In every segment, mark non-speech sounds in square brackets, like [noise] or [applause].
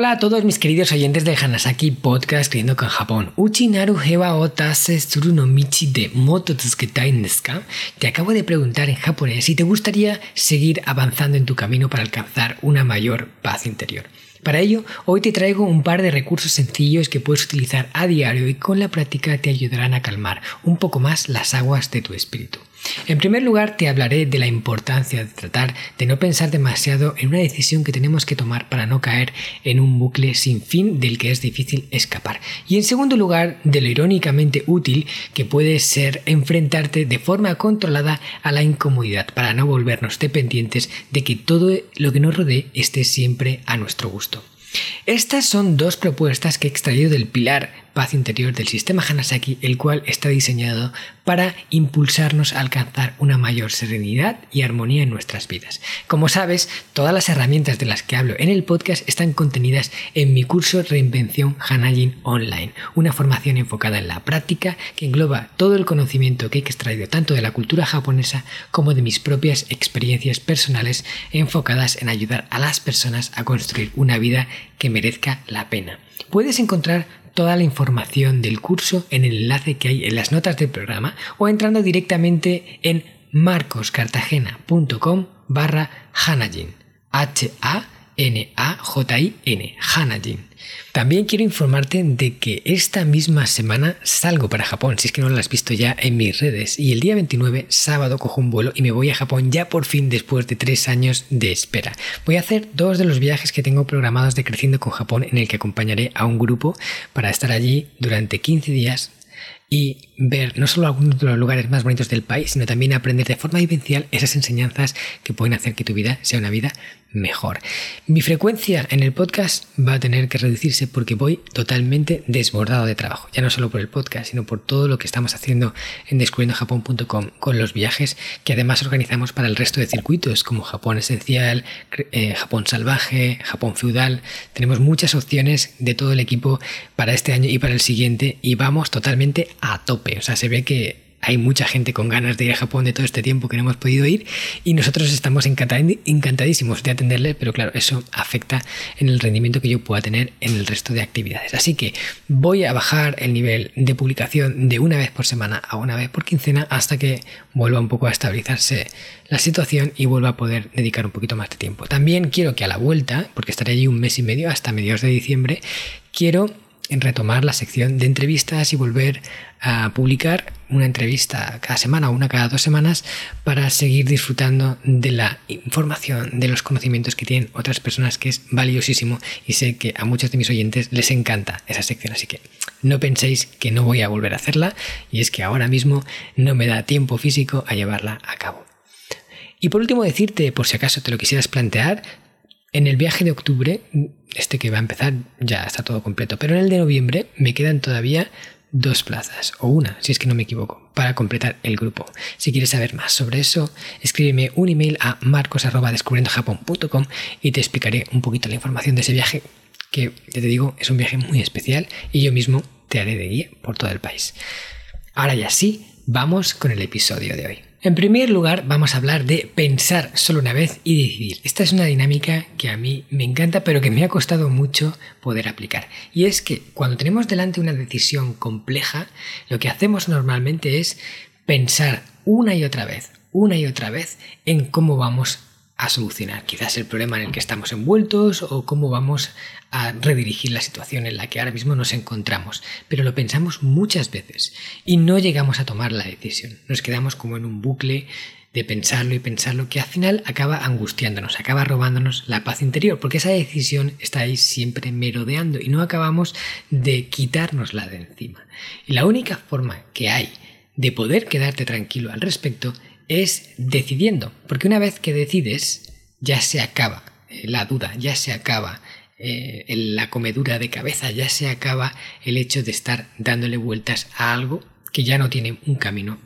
Hola a todos mis queridos oyentes del Hanasaki Podcast Creyendo con Japón. Uchinaru hewa o tase suru no michi de moto tsuketai desu Te acabo de preguntar en japonés si te gustaría seguir avanzando en tu camino para alcanzar una mayor paz interior. Para ello, hoy te traigo un par de recursos sencillos que puedes utilizar a diario y con la práctica te ayudarán a calmar un poco más las aguas de tu espíritu. En primer lugar, te hablaré de la importancia de tratar de no pensar demasiado en una decisión que tenemos que tomar para no caer en un bucle sin fin del que es difícil escapar. Y en segundo lugar, de lo irónicamente útil que puede ser enfrentarte de forma controlada a la incomodidad para no volvernos dependientes de que todo lo que nos rodee esté siempre a nuestro gusto. Estas son dos propuestas que he extraído del pilar paz interior del sistema Hanasaki, el cual está diseñado para impulsarnos a alcanzar una mayor serenidad y armonía en nuestras vidas. Como sabes, todas las herramientas de las que hablo en el podcast están contenidas en mi curso Reinvención Hanajin Online, una formación enfocada en la práctica que engloba todo el conocimiento que he extraído tanto de la cultura japonesa como de mis propias experiencias personales enfocadas en ayudar a las personas a construir una vida que merezca la pena. Puedes encontrar toda la información del curso en el enlace que hay en las notas del programa o entrando directamente en marcoscartagena.com barra Hanajin. H-A N-A-J-I-N, Hanajin. También quiero informarte de que esta misma semana salgo para Japón, si es que no lo has visto ya en mis redes. Y el día 29, sábado, cojo un vuelo y me voy a Japón ya por fin después de tres años de espera. Voy a hacer dos de los viajes que tengo programados de Creciendo con Japón, en el que acompañaré a un grupo para estar allí durante 15 días y ver no solo algunos de los lugares más bonitos del país, sino también aprender de forma vivencial esas enseñanzas que pueden hacer que tu vida sea una vida mejor. Mi frecuencia en el podcast va a tener que reducirse porque voy totalmente desbordado de trabajo, ya no solo por el podcast, sino por todo lo que estamos haciendo en descubriendojapón.com con los viajes que además organizamos para el resto de circuitos como Japón Esencial, eh, Japón Salvaje, Japón Feudal. Tenemos muchas opciones de todo el equipo para este año y para el siguiente y vamos totalmente a tope. O sea, se ve que hay mucha gente con ganas de ir a Japón de todo este tiempo que no hemos podido ir y nosotros estamos encantadísimos de atenderle, pero claro, eso afecta en el rendimiento que yo pueda tener en el resto de actividades. Así que voy a bajar el nivel de publicación de una vez por semana a una vez por quincena hasta que vuelva un poco a estabilizarse la situación y vuelva a poder dedicar un poquito más de tiempo. También quiero que a la vuelta, porque estaré allí un mes y medio hasta mediados de diciembre, quiero en retomar la sección de entrevistas y volver a publicar una entrevista cada semana o una cada dos semanas para seguir disfrutando de la información, de los conocimientos que tienen otras personas, que es valiosísimo y sé que a muchos de mis oyentes les encanta esa sección, así que no penséis que no voy a volver a hacerla y es que ahora mismo no me da tiempo físico a llevarla a cabo. Y por último decirte, por si acaso te lo quisieras plantear, en el viaje de octubre, este que va a empezar ya está todo completo, pero en el de noviembre me quedan todavía dos plazas, o una, si es que no me equivoco, para completar el grupo. Si quieres saber más sobre eso, escríbeme un email a marcos.descubriendojapón.com y te explicaré un poquito la información de ese viaje, que ya te digo, es un viaje muy especial y yo mismo te haré de guía por todo el país. Ahora ya sí, vamos con el episodio de hoy. En primer lugar, vamos a hablar de pensar solo una vez y decidir. Esta es una dinámica que a mí me encanta, pero que me ha costado mucho poder aplicar. Y es que cuando tenemos delante una decisión compleja, lo que hacemos normalmente es pensar una y otra vez, una y otra vez en cómo vamos a solucionar quizás el problema en el que estamos envueltos o cómo vamos a redirigir la situación en la que ahora mismo nos encontramos. Pero lo pensamos muchas veces y no llegamos a tomar la decisión. Nos quedamos como en un bucle de pensarlo y pensarlo, que al final acaba angustiándonos, acaba robándonos la paz interior, porque esa decisión está ahí siempre merodeando y no acabamos de quitárnosla de encima. Y la única forma que hay de poder quedarte tranquilo al respecto es decidiendo, porque una vez que decides, ya se acaba eh, la duda, ya se acaba eh, la comedura de cabeza, ya se acaba el hecho de estar dándole vueltas a algo que ya no tiene un camino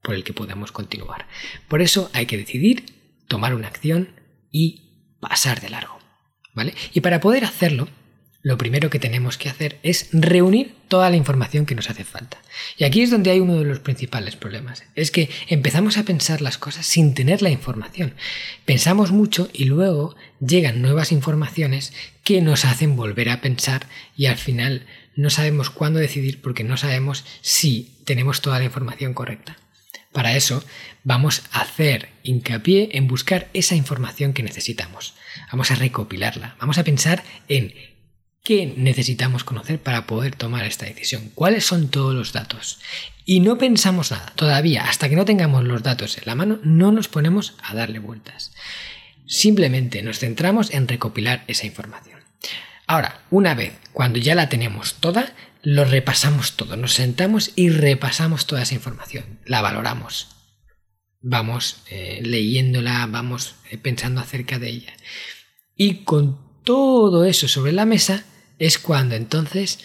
por el que podamos continuar. Por eso hay que decidir, tomar una acción y pasar de largo. ¿Vale? Y para poder hacerlo, lo primero que tenemos que hacer es reunir toda la información que nos hace falta. Y aquí es donde hay uno de los principales problemas. Es que empezamos a pensar las cosas sin tener la información. Pensamos mucho y luego llegan nuevas informaciones que nos hacen volver a pensar y al final no sabemos cuándo decidir porque no sabemos si tenemos toda la información correcta. Para eso vamos a hacer hincapié en buscar esa información que necesitamos. Vamos a recopilarla. Vamos a pensar en qué necesitamos conocer para poder tomar esta decisión. ¿Cuáles son todos los datos? Y no pensamos nada. Todavía, hasta que no tengamos los datos en la mano, no nos ponemos a darle vueltas. Simplemente nos centramos en recopilar esa información. Ahora, una vez, cuando ya la tenemos toda, lo repasamos todo, nos sentamos y repasamos toda esa información, la valoramos, vamos eh, leyéndola, vamos eh, pensando acerca de ella. Y con todo eso sobre la mesa es cuando entonces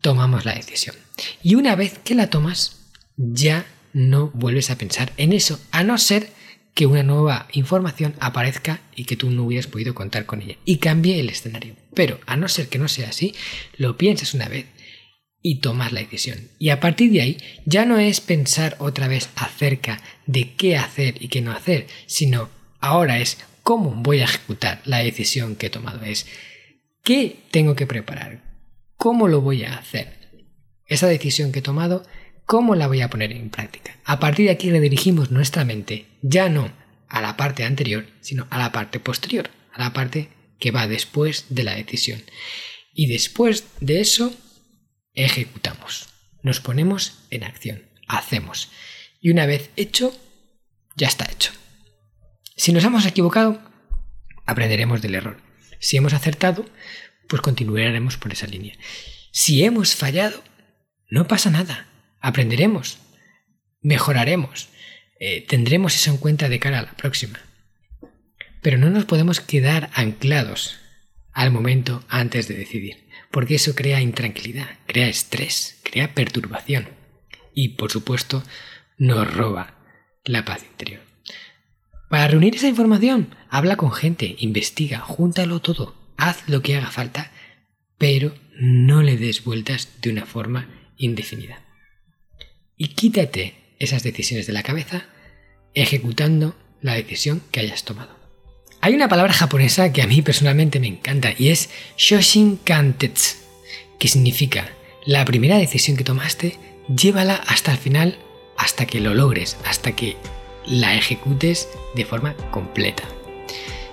tomamos la decisión. Y una vez que la tomas, ya no vuelves a pensar en eso, a no ser que una nueva información aparezca y que tú no hubieras podido contar con ella y cambie el escenario. Pero a no ser que no sea así, lo piensas una vez y tomas la decisión. Y a partir de ahí ya no es pensar otra vez acerca de qué hacer y qué no hacer, sino ahora es cómo voy a ejecutar la decisión que he tomado. Es qué tengo que preparar, cómo lo voy a hacer. Esa decisión que he tomado, cómo la voy a poner en práctica. A partir de aquí redirigimos nuestra mente ya no a la parte anterior, sino a la parte posterior, a la parte que va después de la decisión. Y después de eso ejecutamos, nos ponemos en acción, hacemos. Y una vez hecho, ya está hecho. Si nos hemos equivocado, aprenderemos del error. Si hemos acertado, pues continuaremos por esa línea. Si hemos fallado, no pasa nada. Aprenderemos, mejoraremos, eh, tendremos eso en cuenta de cara a la próxima. Pero no nos podemos quedar anclados al momento antes de decidir porque eso crea intranquilidad, crea estrés, crea perturbación y, por supuesto, nos roba la paz interior. Para reunir esa información, habla con gente, investiga, júntalo todo, haz lo que haga falta, pero no le des vueltas de una forma indefinida. Y quítate esas decisiones de la cabeza ejecutando la decisión que hayas tomado. Hay una palabra japonesa que a mí personalmente me encanta y es Shoshin Kantetsu, que significa la primera decisión que tomaste, llévala hasta el final, hasta que lo logres, hasta que la ejecutes de forma completa.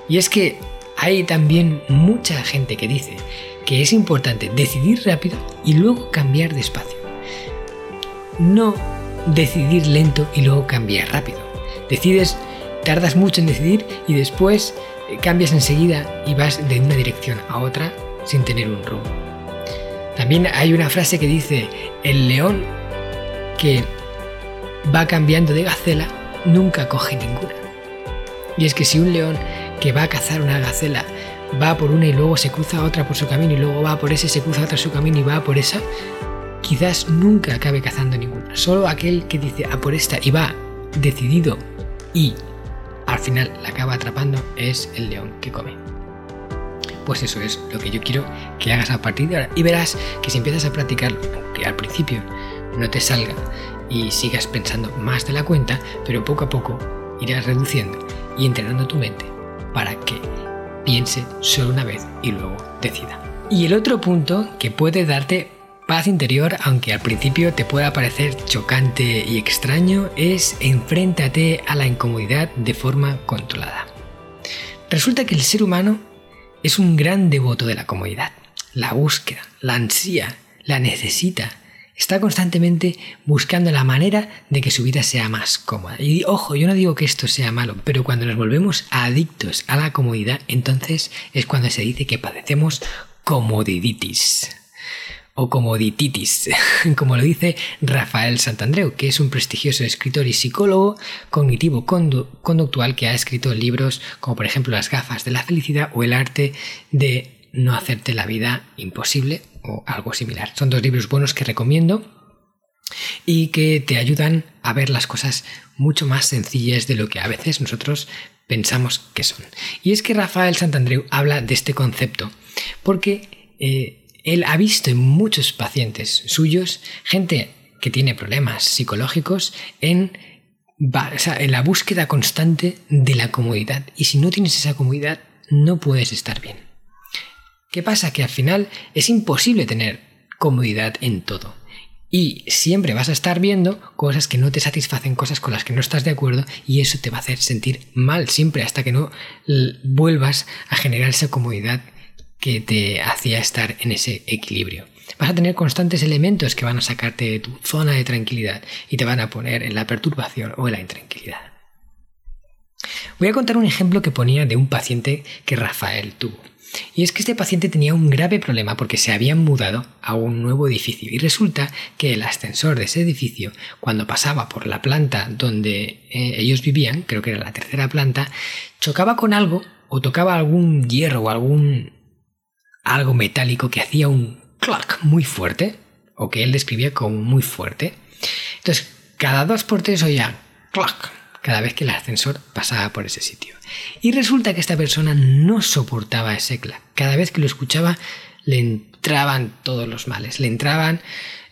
Y es que hay también mucha gente que dice que es importante decidir rápido y luego cambiar despacio. No decidir lento y luego cambiar rápido. Decides tardas mucho en decidir y después eh, cambias enseguida y vas de una dirección a otra sin tener un rumbo. También hay una frase que dice, el león que va cambiando de gacela nunca coge ninguna. Y es que si un león que va a cazar una gacela va por una y luego se cruza otra por su camino y luego va por ese, se cruza otra su camino y va por esa, quizás nunca acabe cazando ninguna. Solo aquel que dice a por esta y va decidido y al final la acaba atrapando es el león que come. Pues eso es lo que yo quiero que hagas a partir de ahora. Y verás que si empiezas a practicarlo, aunque al principio no te salga y sigas pensando más de la cuenta, pero poco a poco irás reduciendo y entrenando tu mente para que piense solo una vez y luego decida. Y el otro punto que puede darte Paz interior, aunque al principio te pueda parecer chocante y extraño, es enfréntate a la incomodidad de forma controlada. Resulta que el ser humano es un gran devoto de la comodidad. La búsqueda, la ansía, la necesita. Está constantemente buscando la manera de que su vida sea más cómoda. Y ojo, yo no digo que esto sea malo, pero cuando nos volvemos adictos a la comodidad, entonces es cuando se dice que padecemos comodiditis o comodititis, [laughs] como lo dice Rafael Santandreu, que es un prestigioso escritor y psicólogo cognitivo conductual que ha escrito libros como por ejemplo Las gafas de la felicidad o El arte de no hacerte la vida imposible o algo similar. Son dos libros buenos que recomiendo y que te ayudan a ver las cosas mucho más sencillas de lo que a veces nosotros pensamos que son. Y es que Rafael Santandreu habla de este concepto porque eh, él ha visto en muchos pacientes suyos gente que tiene problemas psicológicos en, en la búsqueda constante de la comodidad. Y si no tienes esa comodidad, no puedes estar bien. ¿Qué pasa? Que al final es imposible tener comodidad en todo. Y siempre vas a estar viendo cosas que no te satisfacen, cosas con las que no estás de acuerdo, y eso te va a hacer sentir mal siempre hasta que no vuelvas a generar esa comodidad que te hacía estar en ese equilibrio. Vas a tener constantes elementos que van a sacarte de tu zona de tranquilidad y te van a poner en la perturbación o en la intranquilidad. Voy a contar un ejemplo que ponía de un paciente que Rafael tuvo. Y es que este paciente tenía un grave problema porque se habían mudado a un nuevo edificio y resulta que el ascensor de ese edificio, cuando pasaba por la planta donde eh, ellos vivían, creo que era la tercera planta, chocaba con algo o tocaba algún hierro o algún algo metálico que hacía un clac muy fuerte o que él describía como muy fuerte. Entonces, cada dos por tres oía clac cada vez que el ascensor pasaba por ese sitio. Y resulta que esta persona no soportaba ese clac. Cada vez que lo escuchaba le entraban todos los males, le entraban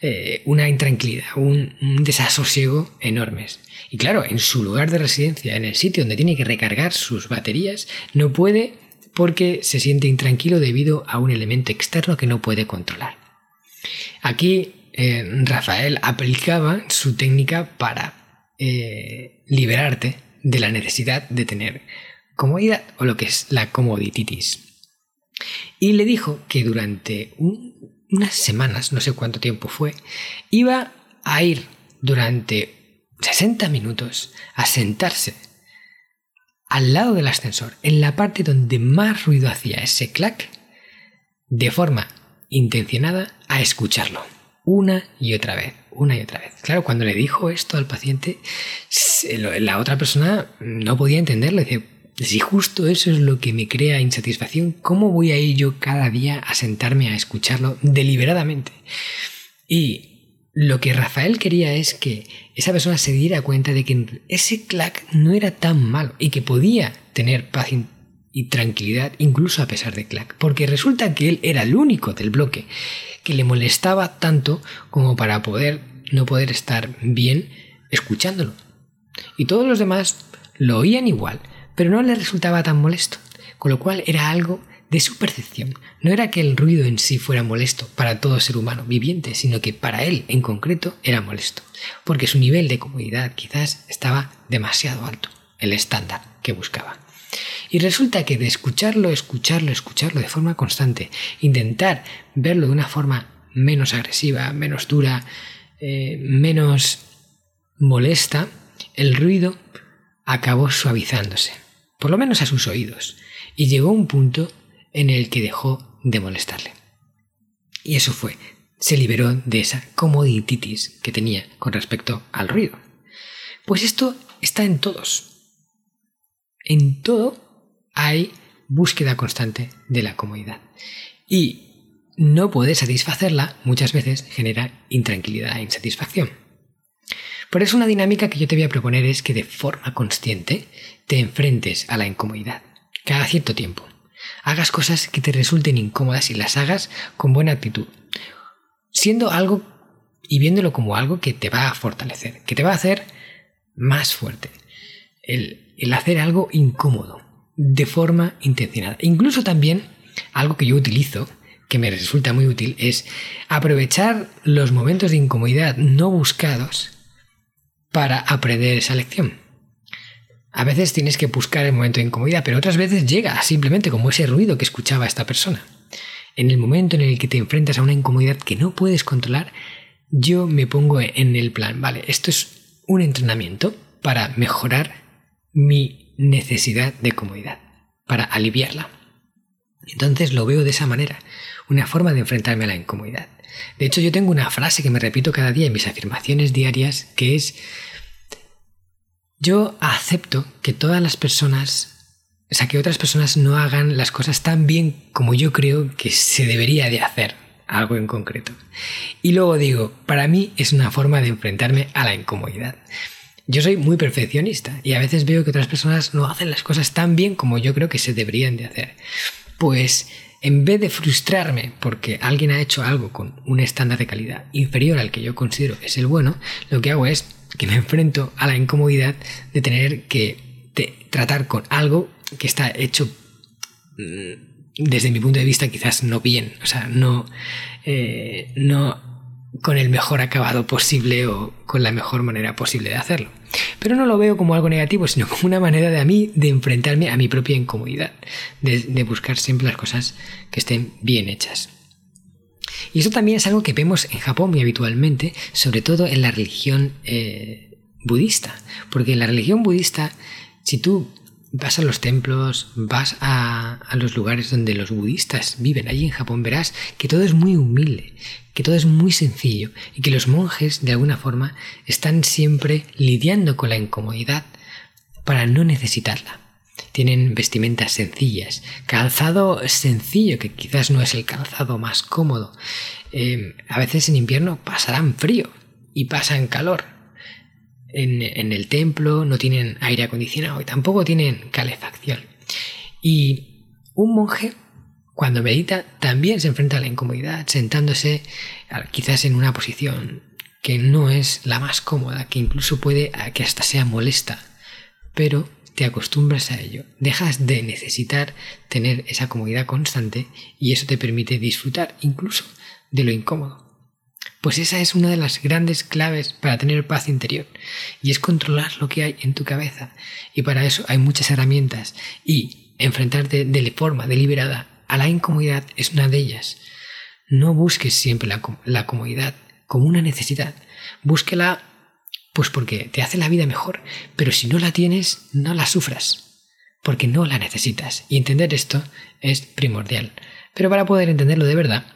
eh, una intranquilidad, un, desasosiego enormes. Y claro, en su lugar de residencia, en el sitio donde tiene que recargar sus baterías, no puede porque se siente intranquilo debido a un elemento externo que no puede controlar. Aquí eh, Rafael aplicaba su técnica para eh, liberarte de la necesidad de tener comodidad o lo que es la comodititis. Y le dijo que durante unas semanas, no sé cuánto tiempo fue, iba a ir durante 60 minutos a sentarse al lado del ascensor, en la parte donde más ruido hacía ese clac, de forma intencionada a escucharlo una y otra vez, una y otra vez. Claro, cuando le dijo esto al paciente, la otra persona no podía entenderlo. Dice, si justo eso es lo que me crea insatisfacción, ¿cómo voy a ir yo cada día a sentarme a escucharlo deliberadamente? Y lo que Rafael quería es que esa persona se diera cuenta de que ese clac no era tan malo y que podía tener paz y tranquilidad incluso a pesar de clac, porque resulta que él era el único del bloque que le molestaba tanto como para poder no poder estar bien escuchándolo. Y todos los demás lo oían igual, pero no le resultaba tan molesto, con lo cual era algo de su percepción. No era que el ruido en sí fuera molesto para todo ser humano viviente, sino que para él en concreto era molesto, porque su nivel de comodidad quizás estaba demasiado alto, el estándar que buscaba. Y resulta que de escucharlo, escucharlo, escucharlo de forma constante, intentar verlo de una forma menos agresiva, menos dura, eh, menos molesta, el ruido acabó suavizándose, por lo menos a sus oídos, y llegó a un punto en el que dejó de molestarle. Y eso fue, se liberó de esa comodititis que tenía con respecto al ruido. Pues esto está en todos. En todo hay búsqueda constante de la comodidad. Y no poder satisfacerla muchas veces genera intranquilidad e insatisfacción. Por eso una dinámica que yo te voy a proponer es que de forma consciente te enfrentes a la incomodidad, cada cierto tiempo. Hagas cosas que te resulten incómodas y las hagas con buena actitud, siendo algo y viéndolo como algo que te va a fortalecer, que te va a hacer más fuerte. El, el hacer algo incómodo, de forma intencionada. Incluso también algo que yo utilizo, que me resulta muy útil, es aprovechar los momentos de incomodidad no buscados para aprender esa lección. A veces tienes que buscar el momento de incomodidad, pero otras veces llega simplemente como ese ruido que escuchaba esta persona. En el momento en el que te enfrentas a una incomodidad que no puedes controlar, yo me pongo en el plan, vale, esto es un entrenamiento para mejorar mi necesidad de comodidad, para aliviarla. Entonces lo veo de esa manera, una forma de enfrentarme a la incomodidad. De hecho, yo tengo una frase que me repito cada día en mis afirmaciones diarias, que es, yo acepto que todas las personas, o sea, que otras personas no hagan las cosas tan bien como yo creo que se debería de hacer algo en concreto. Y luego digo, para mí es una forma de enfrentarme a la incomodidad. Yo soy muy perfeccionista y a veces veo que otras personas no hacen las cosas tan bien como yo creo que se deberían de hacer. Pues en vez de frustrarme porque alguien ha hecho algo con un estándar de calidad inferior al que yo considero es el bueno, lo que hago es que me enfrento a la incomodidad de tener que tratar con algo que está hecho mm, desde mi punto de vista, quizás no bien, o sea, no, eh, no con el mejor acabado posible o con la mejor manera posible de hacerlo. Pero no lo veo como algo negativo, sino como una manera de a mí de enfrentarme a mi propia incomodidad, de, buscar siempre las cosas que estén bien hechas. Y eso también es algo que vemos en Japón muy habitualmente, sobre todo en la religión eh, budista, porque en la religión budista, si tú vas a los templos, vas a, los lugares donde los budistas viven, allí en Japón verás que todo es muy humilde, que todo es muy sencillo y que los monjes de alguna forma están siempre lidiando con la incomodidad para no necesitarla. Tienen vestimentas sencillas, calzado sencillo, que quizás no es el calzado más cómodo. Eh, a veces en invierno pasarán frío y pasan calor, en, el templo, no tienen aire acondicionado y tampoco tienen calefacción. Y un monje, cuando medita, también se enfrenta a la incomodidad, sentándose quizás en una posición que no es la más cómoda, que incluso puede que hasta sea molesta, pero te acostumbras a ello, dejas de necesitar tener esa comodidad constante y eso te permite disfrutar incluso de lo incómodo. Pues esa es una de las grandes claves para tener paz interior y es controlar lo que hay en tu cabeza. Y para eso hay muchas herramientas y enfrentarte de forma deliberada a la incomodidad es una de ellas. No busques siempre la, la comodidad como una necesidad. Búsquela pues porque te hace la vida mejor, pero si no la tienes, no la sufras, porque no la necesitas. Y entender esto es primordial. Pero para poder entenderlo de verdad,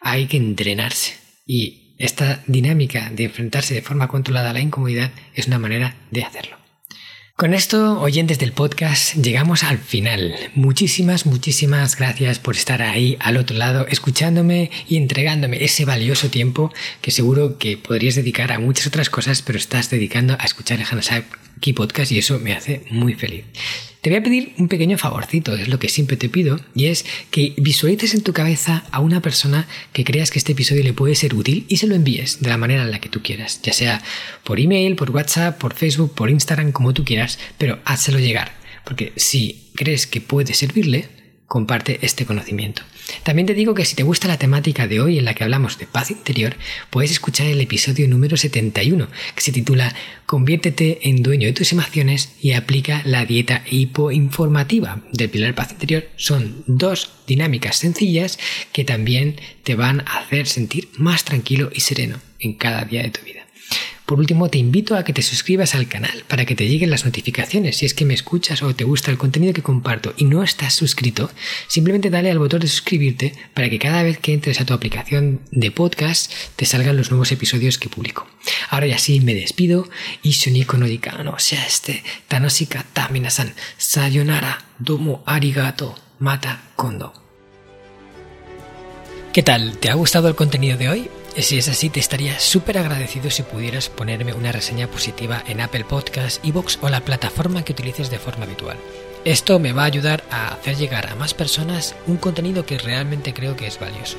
hay que entrenarse. Y esta dinámica de enfrentarse de forma controlada a la incomodidad es una manera de hacerlo. Con esto, oyentes del podcast, llegamos al final. Muchísimas, muchísimas gracias por estar ahí al otro lado, escuchándome y entregándome ese valioso tiempo que seguro que podrías dedicar a muchas otras cosas, pero estás dedicando a escuchar el Hanasaki Podcast y eso me hace muy feliz. Te voy a pedir un pequeño favorcito, es lo que siempre te pido, y es que visualices en tu cabeza a una persona que creas que este episodio le puede ser útil y se lo envíes de la manera en la que tú quieras, ya sea por email, por WhatsApp, por Facebook, por Instagram, como tú quieras, pero házelo llegar, porque si crees que puede servirle, comparte este conocimiento. También te digo que si te gusta la temática de hoy en la que hablamos de paz interior, puedes escuchar el episodio número 71, que se titula Conviértete en dueño de tus emociones y aplica la dieta hipoinformativa del pilar paz interior. Son dos dinámicas sencillas que también te van a hacer sentir más tranquilo y sereno en cada día de tu vida. Por último, te invito a que te suscribas al canal para que te lleguen las notificaciones. Si es que me escuchas o te gusta el contenido que comparto y no estás suscrito, simplemente dale al botón de suscribirte para que cada vez que entres a tu aplicación de podcast te salgan los nuevos episodios que publico. Ahora ya sí, me despido y soniko no dikano este tanosika taminasan sayonara domo arigato mata kondo. ¿Qué tal? ¿Te ha gustado el contenido de hoy? Si es así, te estaría súper agradecido si pudieras ponerme una reseña positiva en Apple Podcasts, Evox o la plataforma que utilices de forma habitual. Esto me va a ayudar a hacer llegar a más personas un contenido que realmente creo que es valioso.